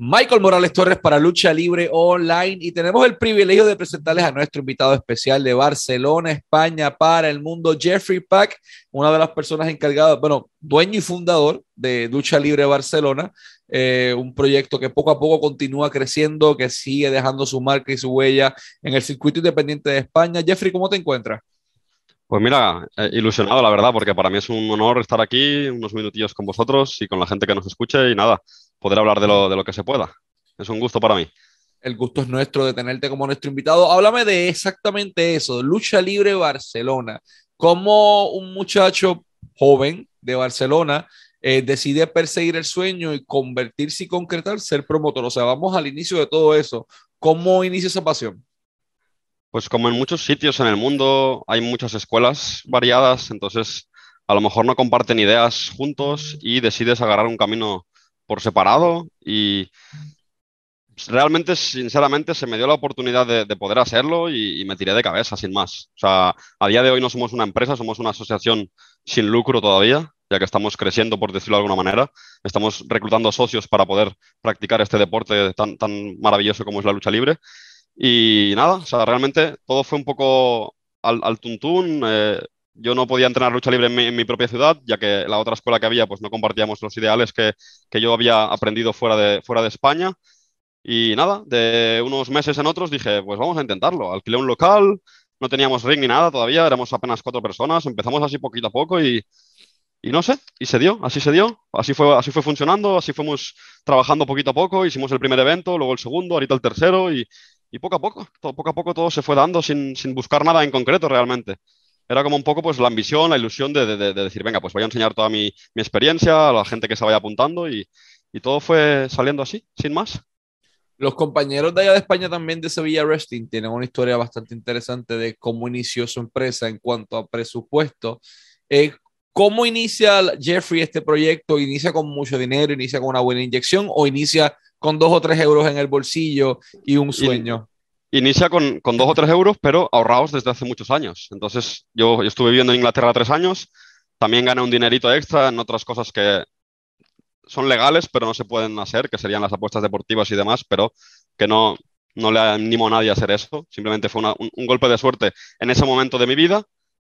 Michael Morales Torres para Lucha Libre Online y tenemos el privilegio de presentarles a nuestro invitado especial de Barcelona, España, para el mundo, Jeffrey Pack, una de las personas encargadas, bueno, dueño y fundador de Lucha Libre Barcelona, eh, un proyecto que poco a poco continúa creciendo, que sigue dejando su marca y su huella en el circuito independiente de España. Jeffrey, ¿cómo te encuentras? Pues mira, eh, ilusionado la verdad, porque para mí es un honor estar aquí unos minutillos con vosotros y con la gente que nos escuche y nada, poder hablar de lo, de lo que se pueda. Es un gusto para mí. El gusto es nuestro de tenerte como nuestro invitado. Háblame de exactamente eso, Lucha Libre Barcelona. ¿Cómo un muchacho joven de Barcelona eh, decide perseguir el sueño y convertirse y concretar ser promotor? O sea, vamos al inicio de todo eso. ¿Cómo inicia esa pasión? Pues como en muchos sitios en el mundo hay muchas escuelas variadas, entonces a lo mejor no comparten ideas juntos y decides agarrar un camino por separado y realmente, sinceramente, se me dio la oportunidad de, poder hacerlo y, me tiré de cabeza, sin más. O sea, a día de hoy no somos una empresa, somos una asociación sin lucro todavía, ya que estamos creciendo, por decirlo de alguna manera. Estamos reclutando socios para poder practicar este deporte tan, tan maravilloso como es la lucha libre. Y nada, o sea, realmente todo fue un poco al, al tuntún. Eh, yo no podía entrenar lucha libre en mi, propia ciudad, ya que la otra escuela que había, pues no compartíamos los ideales que, que, yo había aprendido fuera de, fuera de España. Y nada, de unos meses en otros dije, pues vamos a intentarlo. Alquilé un local, no teníamos ring ni nada todavía, éramos apenas cuatro personas, empezamos así poquito a poco y, y no sé, y se dio, así se dio, así fue, así fue funcionando, así fuimos trabajando poquito a poco, hicimos el primer evento, luego el segundo, ahorita el tercero y, y poco a poco, todo, poco a poco todo se fue dando sin, sin, buscar nada en concreto realmente. Era como un poco pues la ambición, la ilusión de, de, de decir, venga, pues voy a enseñar toda mi, mi, experiencia a la gente que se vaya apuntando y, y, todo fue saliendo así, sin más. Los compañeros de allá de España también de Sevilla Wrestling tienen una historia bastante interesante de cómo inició su empresa en cuanto a presupuesto. Eh, ¿Cómo inicia Jeffrey este proyecto? ¿Inicia con mucho dinero? ¿Inicia con una buena inyección? ¿O inicia con dos o tres euros en el bolsillo y un sueño. Inicia con, con dos o tres euros, pero ahorrados desde hace muchos años. Entonces, yo, estuve viviendo en Inglaterra tres años, también gané un dinerito extra en otras cosas que son legales, pero no se pueden hacer, que serían las apuestas deportivas y demás, pero que no, no le animo a nadie a hacer eso. Simplemente fue un, un golpe de suerte en ese momento de mi vida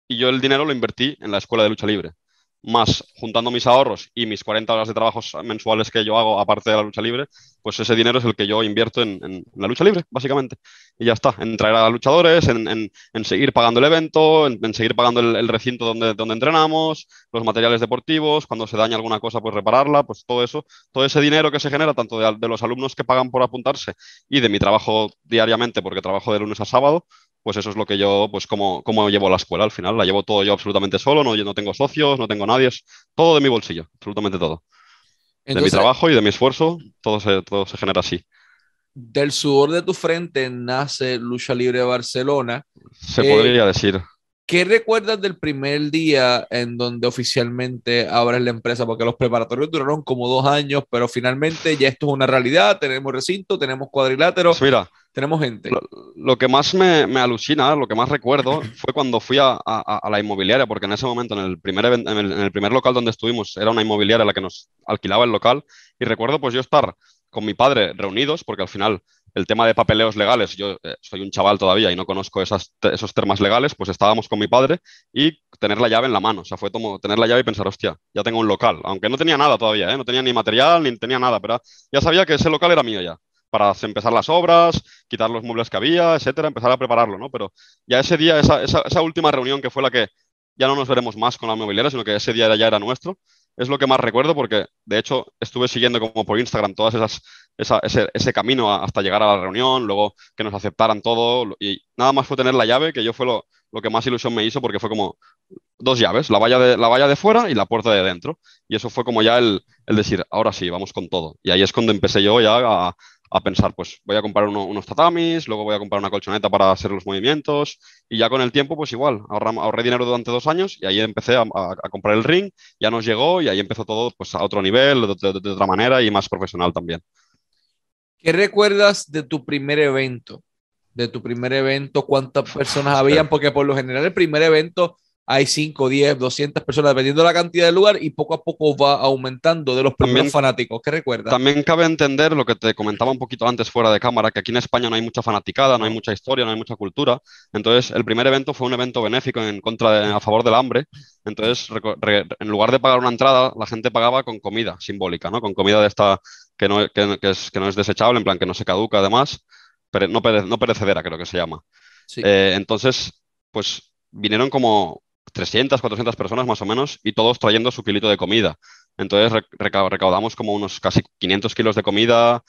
y yo el dinero lo invertí en la escuela de lucha libre más juntando mis ahorros y mis 40 horas de trabajos mensuales que yo hago aparte de la lucha libre, pues ese dinero es el que yo invierto en, la lucha libre, básicamente. Y ya está, en traer a luchadores, en, seguir pagando el evento, en, seguir pagando el, recinto donde, donde entrenamos, los materiales deportivos, cuando se daña alguna cosa, pues repararla, pues todo eso, todo ese dinero que se genera, tanto de, de los alumnos que pagan por apuntarse y de mi trabajo diariamente, porque trabajo de lunes a sábado, pues eso es lo que yo, pues como, como llevo la escuela al final, la llevo todo yo absolutamente solo, no, yo no tengo socios, no tengo nadie, es todo de mi bolsillo, absolutamente todo. de mi trabajo y de mi esfuerzo, todo se, todo se genera así. Del sudor de tu frente nace Lucha Libre Barcelona. Se podría decir. ¿Qué recuerdas del primer día en donde oficialmente abres la empresa? Porque los preparatorios duraron como dos años, pero finalmente ya esto es una realidad. Tenemos recinto, tenemos cuadriláteros, pues mira, tenemos gente. Lo, que más me, me, alucina, lo que más recuerdo, fue cuando fui a, a, la inmobiliaria, porque en ese momento, en el, primer, en el, en el primer local donde estuvimos, era una inmobiliaria la que nos alquilaba el local. Y recuerdo pues yo estar con mi padre reunidos, porque al final el tema de papeleos legales, yo eh, soy un chaval todavía y no conozco esas, esos temas legales, pues estábamos con mi padre y tener la llave en la mano. O sea, fue como tener la llave y pensar, hostia, ya tengo un local. Aunque no tenía nada todavía, ¿eh? no tenía ni material, ni tenía nada, pero ya sabía que ese local era mío ya. Para empezar las obras, quitar los muebles que había, etcétera, empezar a prepararlo, ¿no? Pero ya ese día, esa, esa, esa última reunión que fue la que ya no nos veremos más con la mobiliaria, sino que ese día ya era nuestro, es lo que más recuerdo porque, de hecho, estuve siguiendo como por Instagram todas esas, ese, ese, camino hasta llegar a la reunión, luego que nos aceptaran todo y nada más fue tener la llave, que yo fue lo, lo que más ilusión me hizo porque fue como dos llaves, la valla de, la valla de fuera y la puerta de dentro. Y eso fue como ya el, el decir, ahora sí, vamos con todo. Y ahí es cuando empecé yo ya a, a pensar, pues voy a comprar unos tatamis, luego voy a comprar una colchoneta para hacer los movimientos y ya con el tiempo, pues igual, ahorré, dinero durante dos años y ahí empecé a, comprar el ring, ya nos llegó y ahí empezó todo pues a otro nivel, de, otra manera y más profesional también. ¿Qué recuerdas de tu primer evento? De tu primer evento, ¿cuántas personas habían? Porque por lo general el primer evento hay 5, 10, 200 personas, dependiendo de la cantidad de lugar, y poco a poco va aumentando de los primeros fanáticos. ¿Qué recuerdas? También cabe entender lo que te comentaba un poquito antes fuera de cámara, que aquí en España no hay mucha fanaticada, no hay mucha historia, no hay mucha cultura. Entonces, el primer evento fue un evento benéfico en contra de, a favor del hambre. Entonces, en lugar de pagar una entrada, la gente pagaba con comida simbólica, ¿no? Con comida de esta que no, que, es, que no es desechable, en plan que no se caduca además, pero no, no perecedera creo que se llama. Eh, entonces, pues vinieron como 300, 400 personas más o menos y todos trayendo su kilito de comida. Entonces recaudamos como unos casi 500 kilos de comida.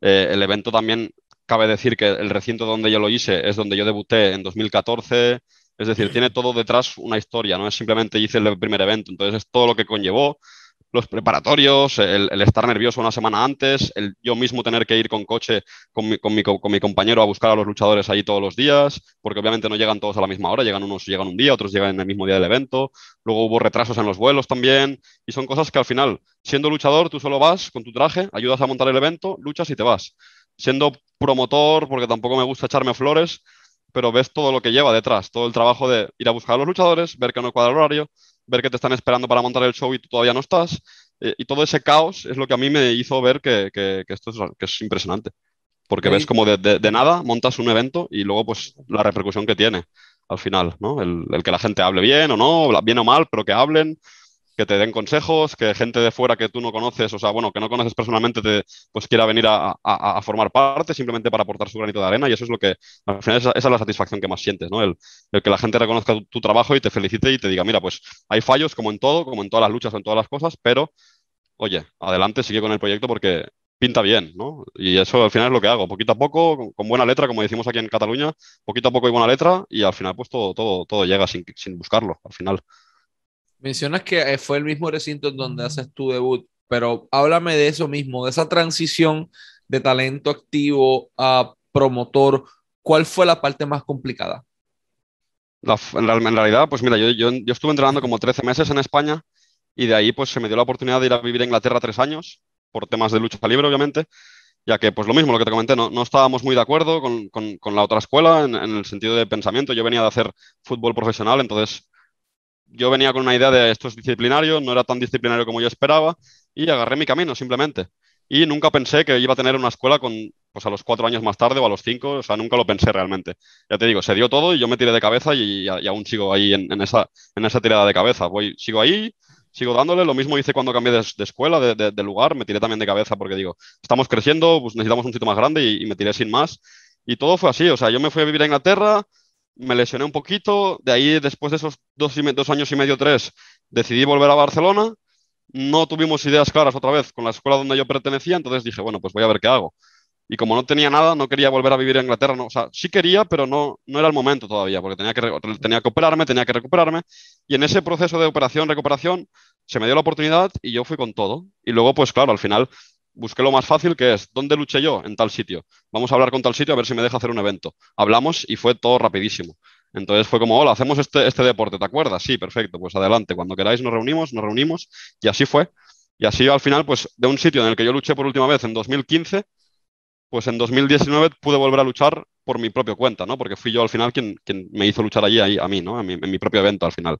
Eh, el evento también, cabe decir que el recinto donde yo lo hice es donde yo debuté en 2014. Es decir, tiene todo detrás una historia, no es simplemente hice el primer evento. Entonces es todo lo que conllevó los preparatorios, el, estar nervioso una semana antes, el yo mismo tener que ir con coche con mi, con, mi, con mi, compañero a buscar a los luchadores ahí todos los días, porque obviamente no llegan todos a la misma hora, llegan unos llegan un día, otros llegan en el mismo día del evento, luego hubo retrasos en los vuelos también, y son cosas que al final, siendo luchador, tú solo vas con tu traje, ayudas a montar el evento, luchas y te vas. Siendo promotor, porque tampoco me gusta echarme flores, pero ves todo lo que lleva detrás, todo el trabajo de ir a buscar a los luchadores, ver que no cuadra el horario, ver que te están esperando para montar el show y tú todavía no estás. Eh, y todo ese caos es lo que a mí me hizo ver que, esto es, que es impresionante. Porque ves como de, nada montas un evento y luego pues la repercusión que tiene al final, ¿no? El, el, que la gente hable bien o no, bien o mal, pero que hablen, que te den consejos, que gente de fuera que tú no conoces, o sea, bueno, que no conoces personalmente, te, pues quiera venir a, a, formar parte simplemente para aportar su granito de arena y eso es lo que, al final, esa, es la satisfacción que más sientes, ¿no? El, que la gente reconozca tu, trabajo y te felicite y te diga, mira, pues hay fallos como en todo, como en todas las luchas o en todas las cosas, pero, oye, adelante, sigue con el proyecto porque pinta bien, ¿no? Y eso al final es lo que hago, poquito a poco, con, buena letra, como decimos aquí en Cataluña, poquito a poco y buena letra, y al final pues todo, todo, todo llega sin, sin buscarlo, al final. Mencionas que eh, fue el mismo recinto en donde haces tu debut, pero háblame de eso mismo, de esa transición de talento activo a promotor. ¿Cuál fue la parte más complicada? en, realidad, pues mira, yo, yo, estuve entrenando como 13 meses en España y de ahí pues se me dio la oportunidad de ir a vivir a Inglaterra tres años, por temas de lucha libre, obviamente, ya que pues lo mismo, lo que te comenté, no, no estábamos muy de acuerdo con, con, con la otra escuela en, en, el sentido de pensamiento. Yo venía de hacer fútbol profesional, entonces yo venía con una idea de esto es disciplinario, no era tan disciplinario como yo esperaba y agarré mi camino simplemente. Y nunca pensé que iba a tener una escuela con, pues a los cuatro años más tarde o a los cinco, o sea, nunca lo pensé realmente. Ya te digo, se dio todo y yo me tiré de cabeza y, aún sigo ahí en, esa, en esa tirada de cabeza. Voy, sigo ahí, sigo dándole. Lo mismo hice cuando cambié de, escuela, de, lugar, me tiré también de cabeza porque digo, estamos creciendo, pues necesitamos un sitio más grande y, y me tiré sin más. Y todo fue así, o sea, yo me fui a vivir a Inglaterra, me lesioné un poquito, de ahí después de esos dos, años y medio, tres, decidí volver a Barcelona, no tuvimos ideas claras otra vez con la escuela donde yo pertenecía, entonces dije, bueno, pues voy a ver qué hago. Y como no tenía nada, no quería volver a vivir en Inglaterra, no, o sea, sí quería, pero no, no era el momento todavía, porque tenía que, tenía que operarme, tenía que recuperarme, y en ese proceso de operación, recuperación, se me dio la oportunidad y yo fui con todo. Y luego, pues claro, al final busqué lo más fácil que es, ¿dónde luché yo? En tal sitio. Vamos a hablar con tal sitio a ver si me deja hacer un evento. Hablamos y fue todo rapidísimo. Entonces fue como, hola, hacemos este, este deporte, ¿te acuerdas? Sí, perfecto, pues adelante, cuando queráis nos reunimos, nos reunimos y así fue. Y así al final, pues de un sitio en el que yo luché por última vez en 2015, pues en 2019 pude volver a luchar por mi propia cuenta, ¿no? Porque fui yo al final quien, quien me hizo luchar allí, ahí, a mí, ¿no? En mi, en mi propio evento al final.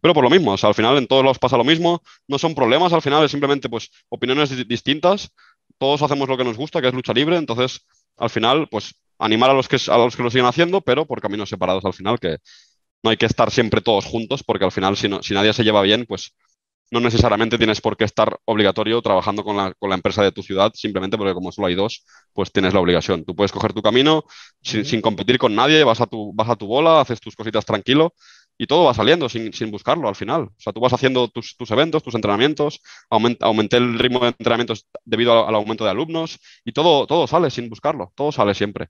Pero por lo mismo, o sea, al final en todos los pasa lo mismo, no son problemas, al final es simplemente pues opiniones distintas, todos hacemos lo que nos gusta, que es lucha libre, entonces al final pues animar a los que, a los que lo siguen haciendo, pero por caminos separados al final, que no hay que estar siempre todos juntos, porque al final si, no, si nadie se lleva bien, pues no necesariamente tienes por qué estar obligatorio trabajando con la, con la, empresa de tu ciudad, simplemente porque como solo hay dos, pues tienes la obligación. Tú puedes coger tu camino sin, sin competir con nadie, vas a, tu, vas a tu bola, haces tus cositas tranquilo y todo va saliendo sin, sin, buscarlo al final. O sea, tú vas haciendo tus, tus eventos, tus entrenamientos, aumenté el ritmo de entrenamientos debido al, aumento de alumnos y todo, todo sale sin buscarlo, todo sale siempre.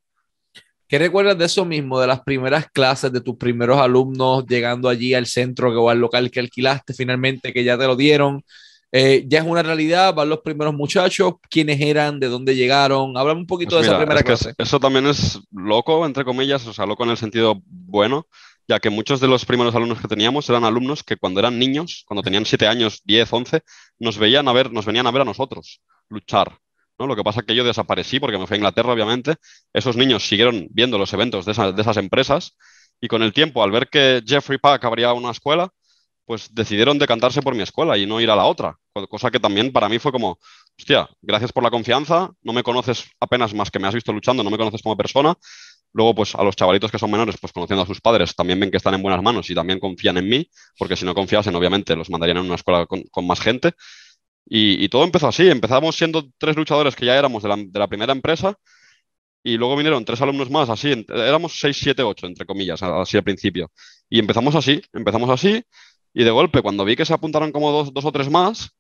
¿Qué recuerdas de eso mismo, de las primeras clases, de tus primeros alumnos llegando allí al centro o al local que alquilaste finalmente, que ya te lo dieron? Eh, ya es una realidad, van los primeros muchachos, quiénes eran, de dónde llegaron. Háblame un poquito pues de esa primera clase. Eso también es loco, entre comillas, o sea, loco en el sentido bueno, ya que muchos de los primeros alumnos que teníamos eran alumnos que cuando eran niños, cuando tenían 7 años, 10, 11, nos, veían a ver, nos venían a ver a nosotros luchar. ¿no? Lo que pasa es que yo desaparecí porque me fui a Inglaterra, obviamente. Esos niños siguieron viendo los eventos de, de esas empresas Y con el tiempo, al ver que Jeffrey Pack abría una escuela, pues decidieron decantarse por mi escuela y no ir a la otra. Cosa que también para mí fue como, hostia, gracias por la confianza, no me conoces apenas más que me has visto luchando, no me conoces como persona. Luego, pues a los chavalitos que son menores, pues conociendo a sus padres, también ven que están en buenas manos y también confían en mí, porque si no confiasen, obviamente los mandarían a una escuela con, más gente. Y, todo empezó así, empezamos siendo tres luchadores que ya éramos de la, de la primera empresa y luego vinieron tres alumnos más, así, éramos seis, siete, ocho, entre comillas, así al principio. Y empezamos así, empezamos así, y de golpe, cuando vi que se apuntaron como dos, dos o tres más,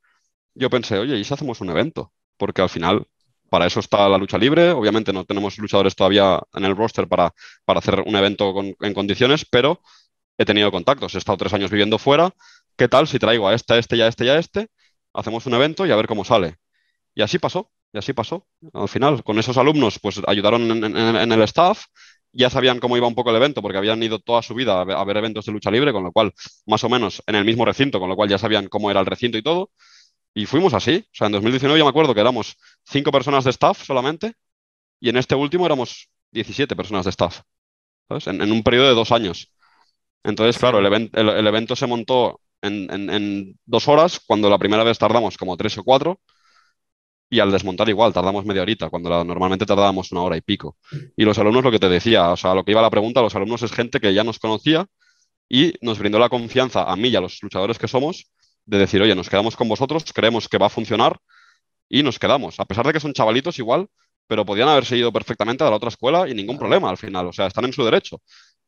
yo pensé, oye, ¿y si hacemos un evento? Porque al final, para eso está la lucha libre. Obviamente no tenemos luchadores todavía en el roster para, para hacer un evento en condiciones, pero he tenido contactos. He estado tres años viviendo fuera. ¿Qué tal si traigo a este, a este y a este y a este? Hacemos un evento y a ver cómo sale. Y así pasó. Y así pasó. Al final, con esos alumnos, pues ayudaron en, el staff, ya sabían cómo iba un poco el evento, porque habían ido toda su vida a ver, eventos de lucha libre, con lo cual, más o menos en el mismo recinto, con lo cual ya sabían cómo era el recinto y todo. Y fuimos así. O sea, en 2019 yo me acuerdo que éramos cinco personas de staff solamente, y en este último éramos 17 personas de staff. En, un periodo de dos años. Entonces, claro, el, evento se montó en, dos horas, cuando la primera vez tardamos como tres o cuatro y al desmontar igual, tardamos media horita, cuando normalmente tardábamos una hora y pico. Y los alumnos, lo que te decía, o sea, lo que iba a la pregunta, los alumnos es gente que ya nos conocía y nos brindó la confianza a mí y a los luchadores que somos de decir, oye, nos quedamos con vosotros, creemos que va a funcionar y nos quedamos. A pesar de que son chavalitos igual, pero podían haberse ido perfectamente a la otra escuela y ningún problema al final, o sea, están en su derecho.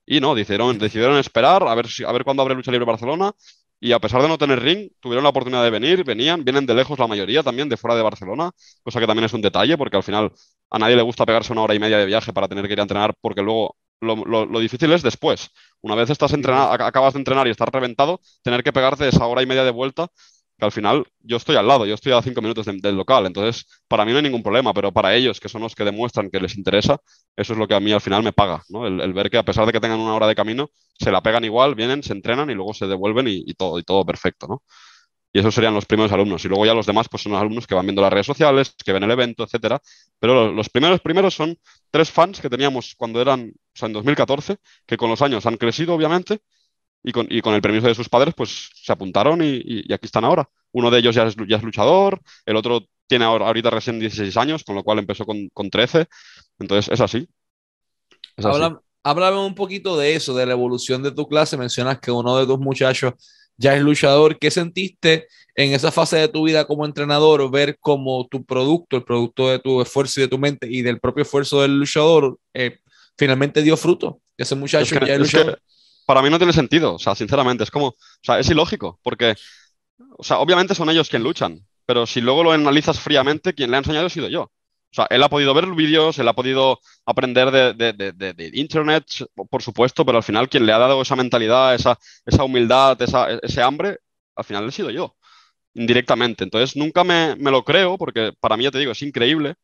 Y no, decidieron, decidieron esperar a ver, si, a ver cuándo abre Lucha Libre Barcelona y a pesar de no tener ring, tuvieron la oportunidad de venir, venían, vienen de lejos la mayoría también, de fuera de Barcelona, cosa que también es un detalle, porque al final a nadie le gusta pegarse una hora y media de viaje para tener que ir a entrenar, porque luego lo, difícil es después. Una vez estás entrenado, acabas de entrenar y estás reventado, tener que pegarte esa hora y media de vuelta que al final yo estoy al lado, yo estoy a cinco minutos del local, entonces para mí no hay ningún problema, pero para ellos, que son los que demuestran que les interesa, eso es lo que a mí al final me paga, ¿no? El, ver que a pesar de que tengan una hora de camino, se la pegan igual, vienen, se entrenan y luego se devuelven y, todo, y todo perfecto, ¿no? Y esos serían los primeros alumnos. Y luego ya los demás, pues son los alumnos que van viendo las redes sociales, que ven el evento, etcétera. Pero los, primeros primeros son tres fans que teníamos cuando eran, o sea, en 2014, que con los años han crecido, obviamente, y con, y con el permiso de sus padres, pues se apuntaron y aquí están ahora. Uno de ellos ya es, ya es luchador, el otro tiene ahorita recién 16 años, con lo cual empezó con, con 13. Entonces, es así. háblame un poquito de eso, de la evolución de tu clase. Mencionas que uno de tus muchachos ya es luchador. ¿Qué sentiste en esa fase de tu vida como entrenador ver cómo tu producto, el producto de tu esfuerzo y de tu mente y del propio esfuerzo del luchador, eh, finalmente dio fruto? Ese muchacho ya es luchador. para mí no tiene sentido, o sea, sinceramente, es como, o sea, es ilógico, porque o sea, obviamente son ellos quien luchan, pero si luego lo analizas fríamente, quien le ha enseñado ha sido yo. O sea, él ha podido ver vídeos, él ha podido aprender de, Internet, por supuesto, pero al final quien le ha dado esa mentalidad, esa, esa humildad, esa, ese hambre, al final he sido yo, indirectamente. Entonces, nunca me, me, lo creo, porque para mí, ya te digo, es increíble,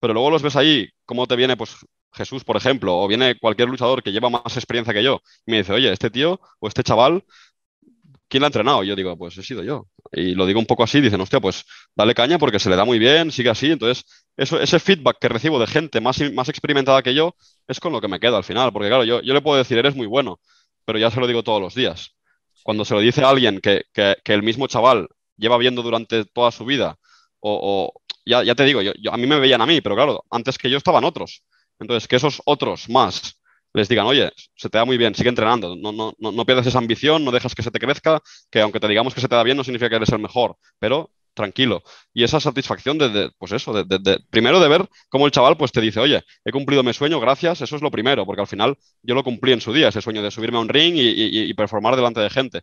pero luego los ves ahí, cómo te viene, pues, Jesús, por ejemplo, o viene cualquier luchador que lleva más experiencia que yo, y me dice, oye, este tío o este chaval ¿quién la ha entrenado? Y yo digo, pues he sido yo. Y lo digo un poco así, dicen, hostia, pues dale caña porque se le da muy bien, sigue así. Entonces, eso, ese feedback que recibo de gente más, más experimentada que yo es con lo que me quedo al final. Porque claro, yo, yo le puedo decir, eres muy bueno, pero ya se lo digo todos los días. Cuando se lo dice a alguien que, que, el mismo chaval lleva viendo durante toda su vida, o, ya, ya, te digo, yo, a mí me veían a mí, pero claro, antes que yo estaban otros. Entonces, que esos otros más les digan, oye, se te da muy bien, sigue entrenando, no, no, no, no pierdas esa ambición, no dejas que se te crezca, que aunque te digamos que se te da bien no significa que eres el mejor, pero tranquilo. Y esa satisfacción de, pues eso, de, primero de ver cómo el chaval pues te dice, oye, he cumplido mi sueño, gracias, eso es lo primero, porque al final yo lo cumplí en su día, ese sueño de subirme a un ring y, performar delante de gente.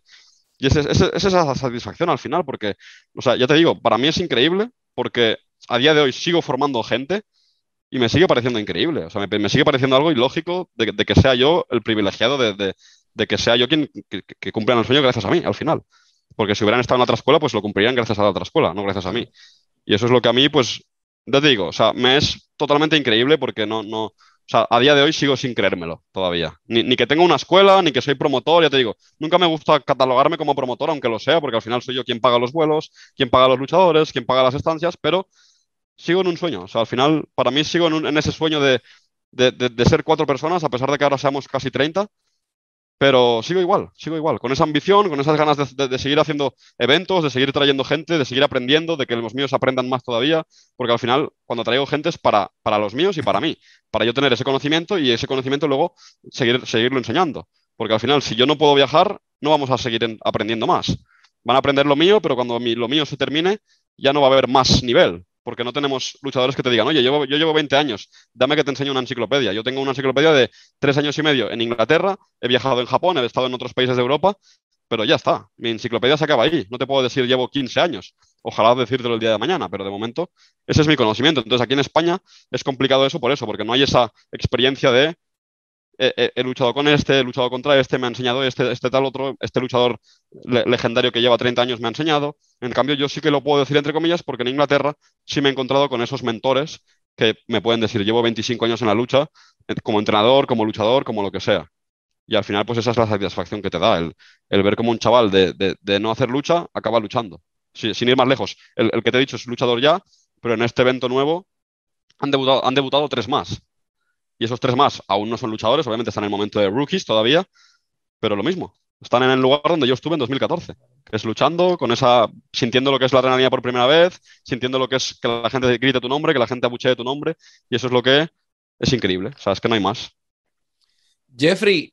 Y es, es, esa satisfacción al final, porque, o sea, ya te digo, para mí es increíble, porque a día de hoy sigo formando gente y me sigue pareciendo increíble. O sea, me, sigue pareciendo algo ilógico de, que sea yo el privilegiado de, que sea yo quien que, que cumplan el sueño gracias a mí, al final. Porque si hubieran estado en otra escuela, pues lo cumplirían gracias a la otra escuela, no gracias a mí. Y eso es lo que a mí, pues, te digo, o sea, me es totalmente increíble porque no, no, o sea, a día de hoy sigo sin creérmelo todavía. Ni, ni, que tenga una escuela, ni que soy promotor, ya te digo. Nunca me gusta catalogarme como promotor, aunque lo sea, porque al final soy yo quien paga los vuelos, quien paga los luchadores, quien paga las estancias, pero sigo en un sueño. O sea, al final, para mí sigo en, ese sueño de, ser cuatro personas, a pesar de que ahora seamos casi 30, Pero sigo igual, sigo igual, con esa ambición, con esas ganas de, seguir haciendo eventos, de seguir trayendo gente, de seguir aprendiendo, de que los míos aprendan más todavía, porque al final cuando traigo gente es para, para los míos y para mí, para yo tener ese conocimiento y ese conocimiento luego seguir, seguirlo enseñando. Porque al final, si yo no puedo viajar, no vamos a seguir aprendiendo más. Van a aprender lo mío, pero cuando lo mío se termine, ya no va a haber más nivel porque no tenemos luchadores que te digan, oye, yo, llevo 20 años, dame que te enseñe una enciclopedia. Yo tengo una enciclopedia de tres años y medio en Inglaterra, he viajado en Japón, he estado en otros países de Europa, pero ya está, mi enciclopedia se acaba ahí. No te puedo decir llevo 15 años, ojalá decírtelo el día de mañana, pero de momento ese es mi conocimiento. Entonces aquí en España es complicado eso por eso, porque no hay esa experiencia de he, luchado con este, he luchado contra este, me ha enseñado este, este tal otro, este luchador legendario que lleva 30 años me ha enseñado. En cambio, yo sí que lo puedo decir entre comillas porque en Inglaterra sí me he encontrado con esos mentores que me pueden decir, llevo 25 años en la lucha, eh, como entrenador, como luchador, como lo que sea. Y al final, pues esa es la satisfacción que te da, el, ver como un chaval de, no hacer lucha acaba luchando. sin ir más lejos, el, que te he dicho es luchador ya, pero en este evento nuevo han debutado tres más y esos tres más aún no son luchadores, obviamente están en el momento de rookies todavía, pero lo mismo, están en el lugar donde yo estuve en 2014, que es luchando, con esa, sintiendo lo que es la adrenalina por primera vez, sintiendo lo que es que la gente grite tu nombre, que la gente abuchee tu nombre, y eso es lo que es increíble, o sea, es que no hay más. Jeffrey,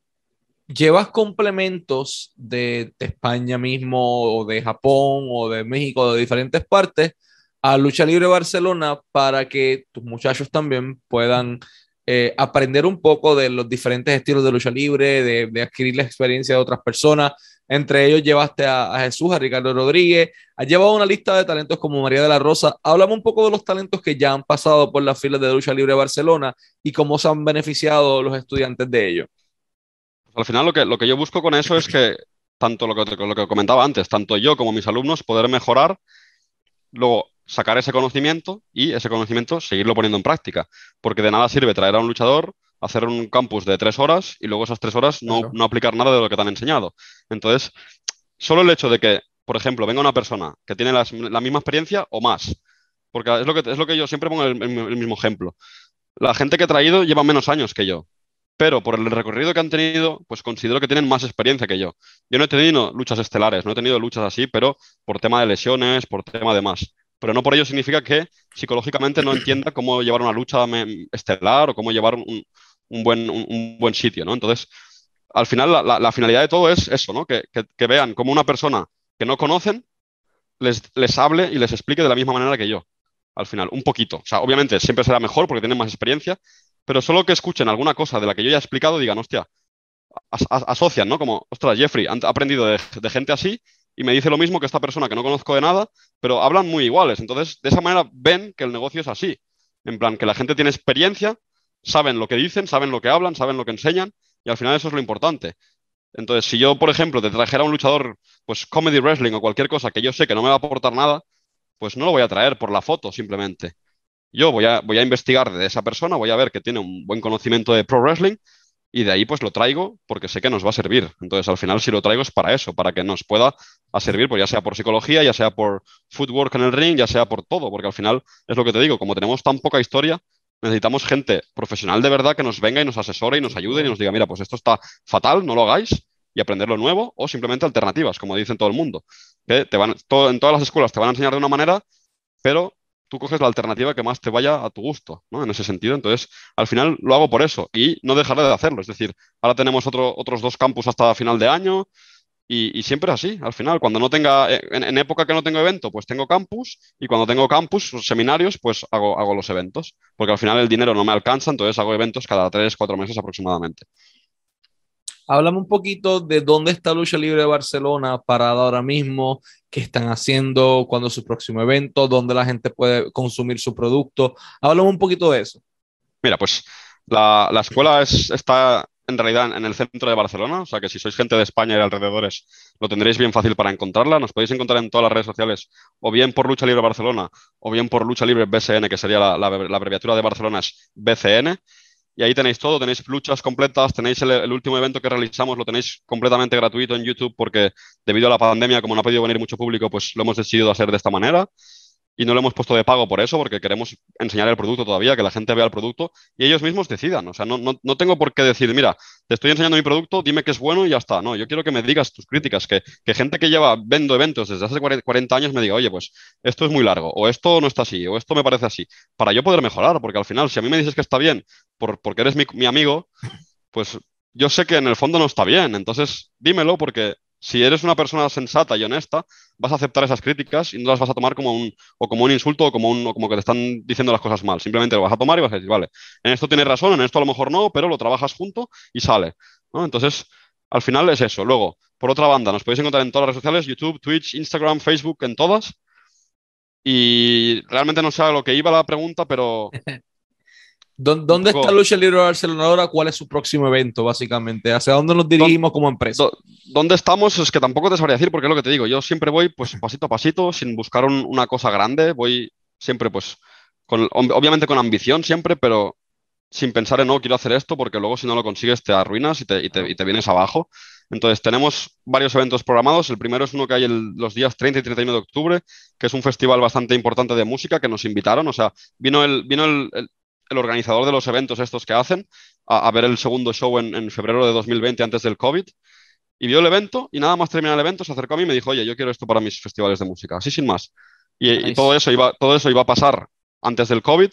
¿llevas complementos de, de España mismo, o de Japón, o de México, de diferentes partes, a Lucha Libre Barcelona para que tus muchachos también puedan eh, aprender un poco de los diferentes estilos de lucha libre, de, adquirir la experiencia de otras personas. Entre ellos llevaste a, Jesús, a Ricardo Rodríguez, has llevado una lista de talentos como María de la Rosa. Háblame un poco de los talentos que ya han pasado por las filas de lucha libre Barcelona y cómo se han beneficiado los estudiantes de ello. Pues al final lo que, lo que yo busco con eso es que, tanto lo que, lo que comentaba antes, tanto yo como mis alumnos, poder mejorar. Luego, sacar ese conocimiento y ese conocimiento seguirlo poniendo en práctica. Porque de nada sirve traer a un luchador, hacer un campus de tres horas y luego esas tres horas no, aplicar nada de lo que te han enseñado. Entonces, solo el hecho de que, por ejemplo, venga una persona que tiene la misma experiencia o más, porque es lo que, es lo que yo siempre pongo el, el mismo ejemplo. La gente que he traído lleva menos años que yo, pero por el recorrido que han tenido, pues considero que tienen más experiencia que yo. Yo no he tenido luchas estelares, no he tenido luchas así, pero por tema de lesiones, por tema de más pero no por ello significa que psicológicamente no entienda cómo llevar una lucha estelar o cómo llevar un, buen, un, buen sitio, ¿no? Entonces, al final, la, finalidad de todo es eso, ¿no? Que, vean cómo una persona que no conocen les, les hable y les explique de la misma manera que yo, al final, un poquito. O sea, obviamente siempre será mejor porque tienen más experiencia, pero solo que escuchen alguna cosa de la que yo ya he explicado, digan, hostia, asocian, ¿no? Como, ostras, Jeffrey, han aprendido de, de gente así y me dice lo mismo que esta persona que no conozco de nada, pero hablan muy iguales. Entonces, de esa manera ven que el negocio es así. En plan, que la gente tiene experiencia, saben lo que dicen, saben lo que hablan, saben lo que enseñan, y al final eso es lo importante. Entonces, si yo, por ejemplo, te trajera un luchador, pues comedy wrestling o cualquier cosa que yo sé que no me va a aportar nada, pues no lo voy a traer por la foto simplemente. Yo voy a, voy a investigar de esa persona, voy a ver que tiene un buen conocimiento de pro wrestling y de ahí pues lo traigo porque sé que nos va a servir. Entonces al final si lo traigo es para eso, para que nos pueda servir, pues ya sea por psicología, ya sea por footwork en el ring, ya sea por todo, porque al final es lo que te digo, como tenemos tan poca historia, necesitamos gente profesional de verdad que nos venga y nos asesore y nos ayude y nos diga, mira, pues esto está fatal, no lo hagáis y aprender lo nuevo o simplemente alternativas, como dicen todo el mundo. Que te van, en todas las escuelas te van a enseñar de una manera, pero tú coges la alternativa que más te vaya a tu gusto, ¿no? En ese sentido. Entonces, al final lo hago por eso y no dejaré de hacerlo. Es decir, ahora tenemos otro, otros dos campus hasta final de año y, siempre así. Al final, cuando no tenga, eh, en, época que no tengo evento, pues tengo campus y cuando tengo campus, seminarios, pues hago, hago los eventos. Porque al final el dinero no me alcanza, entonces hago eventos cada tres, cuatro meses aproximadamente. Háblame un poquito de dónde está Lucha Libre de Barcelona parada ahora mismo, qué están haciendo, cuándo es su próximo evento, dónde la gente puede consumir su producto. Háblame un poquito de eso. Mira, pues la, escuela está en realidad en el centro de Barcelona, o sea que si sois gente de España y alrededores, lo tendréis bien fácil para encontrarla. Nos podéis encontrar en todas las redes sociales, o bien por Lucha Libre Barcelona, o bien por Lucha Libre BCN, que sería la, la abreviatura de Barcelona es BCN. Y ahí tenéis todo, tenéis luchas completas, tenéis el, último evento que realizamos, lo tenéis completamente gratuito en YouTube porque debido a la pandemia, como no ha podido venir mucho público, pues lo hemos decidido hacer de esta manera. Y no lo hemos puesto de pago por eso, porque queremos enseñar el producto todavía, que la gente vea el producto y ellos mismos decidan. O sea, no, no, no tengo por qué decir, mira, te estoy enseñando mi producto, dime que es bueno y ya está. No, yo quiero que me digas tus críticas, que, que gente que lleva vendo eventos desde hace 40 años me diga, oye, pues esto es muy largo, o esto no está así, o esto me parece así, para yo poder mejorar, porque al final, si a mí me dices que está bien por, porque eres mi, mi amigo, pues yo sé que en el fondo no está bien. Entonces, dímelo porque si eres una persona sensata y honesta, vas a aceptar esas críticas y no las vas a tomar como un, o como un insulto o como, un, como que te están diciendo las cosas mal. Simplemente lo vas a tomar y vas a decir, vale, en esto tienes razón, en esto a lo mejor no, pero lo trabajas junto y sale. Entonces, al final es eso. Luego, por otra banda, nos podéis encontrar en todas las redes sociales, YouTube, Twitch, Instagram, Facebook, en todas. Y realmente no sé a lo que iba la pregunta, pero ¿Dónde está Lucha Libre Barcelona ahora? ¿Cuál es su próximo evento, básicamente? ¿Hacia dónde nos dirigimos como empresa? ¿Dónde estamos? Es que tampoco te sabría decir, porque es lo que te digo. Yo siempre voy pues pasito a pasito, sin buscar una cosa grande. Voy siempre, pues, con, obviamente con ambición siempre, pero sin pensar en, no, quiero hacer esto, porque luego si no lo consigues te arruinas y te, y te, vienes abajo. Entonces, tenemos varios eventos programados. El primero es uno que hay los días 30 y 31 de octubre, que es un festival bastante importante de música que nos invitaron. O sea, vino el, vino el, el organizador de los eventos estos que hacen a, ver el segundo show en, febrero de 2020 antes del COVID y vio el evento y nada más terminar el evento se acercó a mí y me dijo, oye, yo quiero esto para mis festivales de música, así sin más. Y, todo, eso iba, todo eso iba a pasar antes del COVID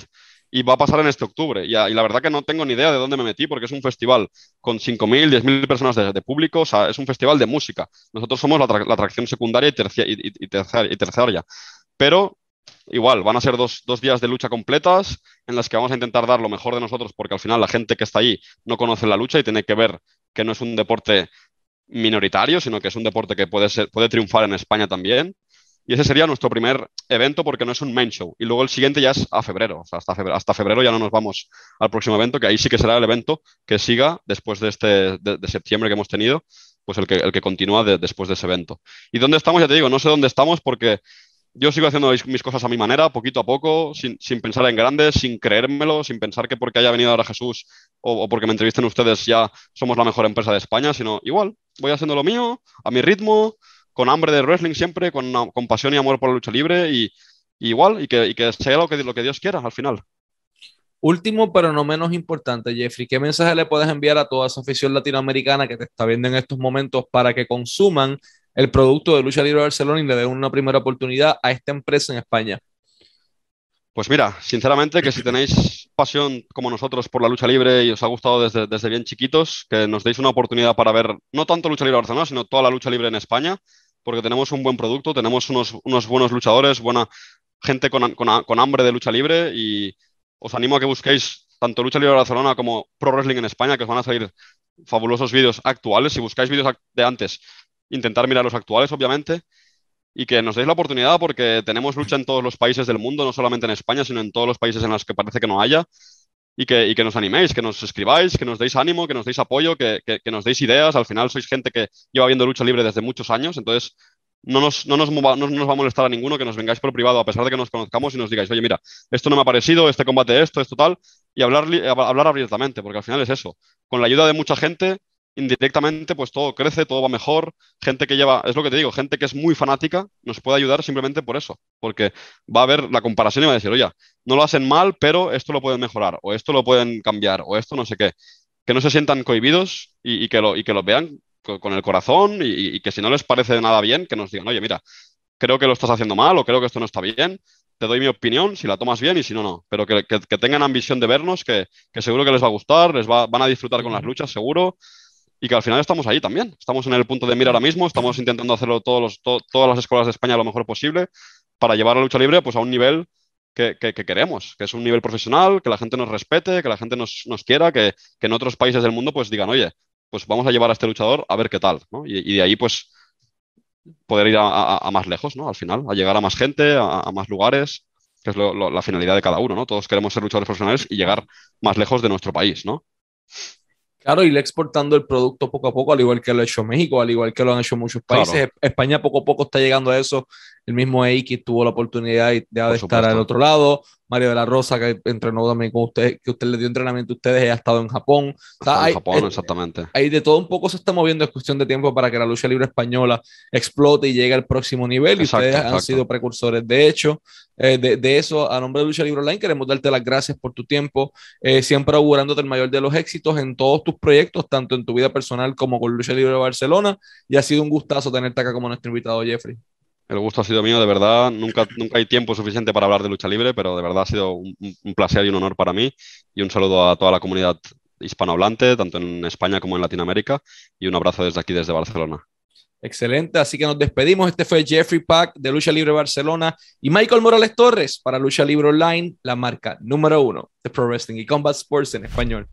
y va a pasar en este octubre. Y, la verdad que no tengo ni idea de dónde me metí porque es un festival con 5.000, 10.000 personas de, público, o sea, es un festival de música. Nosotros somos la, atracción secundaria y, tercia, y, y, terciaria. Pero igual, van a ser dos, días de lucha completas en las que vamos a intentar dar lo mejor de nosotros porque al final la gente que está ahí no conoce la lucha y tiene que ver que no es un deporte minoritario, sino que es un deporte que puede, ser, puede triunfar en España también. Y ese sería nuestro primer evento porque no es un main show. Y luego el siguiente ya es a febrero. O sea, hasta febrero, hasta febrero ya no nos vamos al próximo evento, que ahí sí que será el evento que siga después de este de, septiembre que hemos tenido, pues el que, el que continúa después de ese evento. ¿Y dónde estamos? Ya te digo, no sé dónde estamos porque yo sigo haciendo mis cosas a mi manera, poquito a poco, sin, sin, pensar en grandes, sin creérmelo, sin pensar que porque haya venido ahora Jesús o, porque me entrevisten ustedes ya somos la mejor empresa de España, sino igual, voy haciendo lo mío, a mi ritmo, con hambre de wrestling siempre, con, con pasión y amor por la lucha libre y, igual, y que, y que sea lo que, lo que Dios quiera al final. Último, pero no menos importante, Jeffrey, ¿qué mensaje le puedes enviar a toda esa afición latinoamericana que te está viendo en estos momentos para que consuman el producto de Lucha Libre Barcelona y le den una primera oportunidad a esta empresa en España? Pues mira, sinceramente que si tenéis pasión como nosotros por la lucha libre y os ha gustado desde, desde bien chiquitos, que nos deis una oportunidad para ver no tanto lucha libre Barcelona, sino toda la lucha libre en España, porque tenemos un buen producto, tenemos unos, unos buenos luchadores, buena gente con, con, con, hambre de lucha libre y os animo a que busquéis tanto Lucha Libre Barcelona como Pro Wrestling en España, que os van a salir fabulosos vídeos actuales. Si buscáis vídeos de antes, intentar mirar los actuales, obviamente, y que nos deis la oportunidad porque tenemos lucha en todos los países del mundo, no solamente en España, sino en todos los países en los que parece que no haya, y que, y que nos animéis, que nos escribáis, que nos deis ánimo, que nos deis apoyo, que, que, nos deis ideas. Al final sois gente que lleva viendo lucha libre desde muchos años, entonces no nos, no, nos, no nos va a molestar a ninguno que nos vengáis por privado, a pesar de que nos conozcamos y nos digáis, oye, mira, esto no me ha parecido, este combate esto, esto tal, y hablar, hablar abiertamente, porque al final es eso. Con la ayuda de mucha gente indirectamente pues todo crece, todo va mejor. Gente que lleva, es lo que te digo, gente que es muy fanática nos puede ayudar simplemente por eso, porque va a ver la comparación y va a decir, oye, no lo hacen mal, pero esto lo pueden mejorar, o esto lo pueden cambiar, o esto no sé qué. Que no se sientan cohibidos y, que, lo, y que lo vean con, el corazón y, que si no les parece nada bien, que nos digan, oye, mira, creo que lo estás haciendo mal o creo que esto no está bien, te doy mi opinión, si la tomas bien y si no, no. Pero que, tengan ambición de vernos, que, seguro que les va a gustar, les va, van a disfrutar con las luchas, seguro y que al final estamos ahí también. Estamos en el punto de mira ahora mismo, estamos intentando hacerlo todas las escuelas de España lo mejor posible para llevar la lucha libre pues, a un nivel que, que, queremos, que es un nivel profesional, que la gente nos respete, que la gente nos, quiera, que, en otros países del mundo pues digan, oye, pues vamos a llevar a este luchador a ver qué tal, ¿no? y, de ahí pues poder ir a, más lejos, ¿no? Al final, a llegar a más gente, a, más lugares, que es la finalidad de cada uno, ¿no? Todos queremos ser luchadores profesionales y llegar más lejos de nuestro país, ¿no? Claro, ir exportando el producto poco a poco, al igual que lo ha hecho México, al igual que lo han hecho muchos países. España poco a poco está llegando a eso. El mismo X tuvo la oportunidad de, estar al otro lado. Mario de la Rosa, que entrenó también con usted, que usted le dio entrenamiento a ustedes, ha estado en Japón. en Japón, exactamente. Ahí de todo un poco se está moviendo, es cuestión de tiempo para que la lucha libre española explote y llegue al próximo nivel. y ustedes han sido precursores. De hecho, eh, de, eso, a nombre de Lucha Libre Online, queremos darte las gracias por tu tiempo, eh, siempre augurándote el mayor de los éxitos en todos tus proyectos, tanto en tu vida personal como con Lucha Libre Barcelona. Y ha sido un gustazo tenerte acá como nuestro invitado, Jeffrey. El gusto ha sido mío, de verdad. Nunca, nunca hay tiempo suficiente para hablar de lucha libre, pero de verdad ha sido un, placer y un honor para mí. Y un saludo a toda la comunidad hispanohablante, tanto en España como en Latinoamérica. Y un abrazo desde aquí, desde Barcelona. Excelente, así que nos despedimos. Este fue Jeffrey Pack de Lucha Libre Barcelona y Michael Morales Torres para Lucha Libre Online, la marca número uno de Pro Wrestling y Combat Sports en español.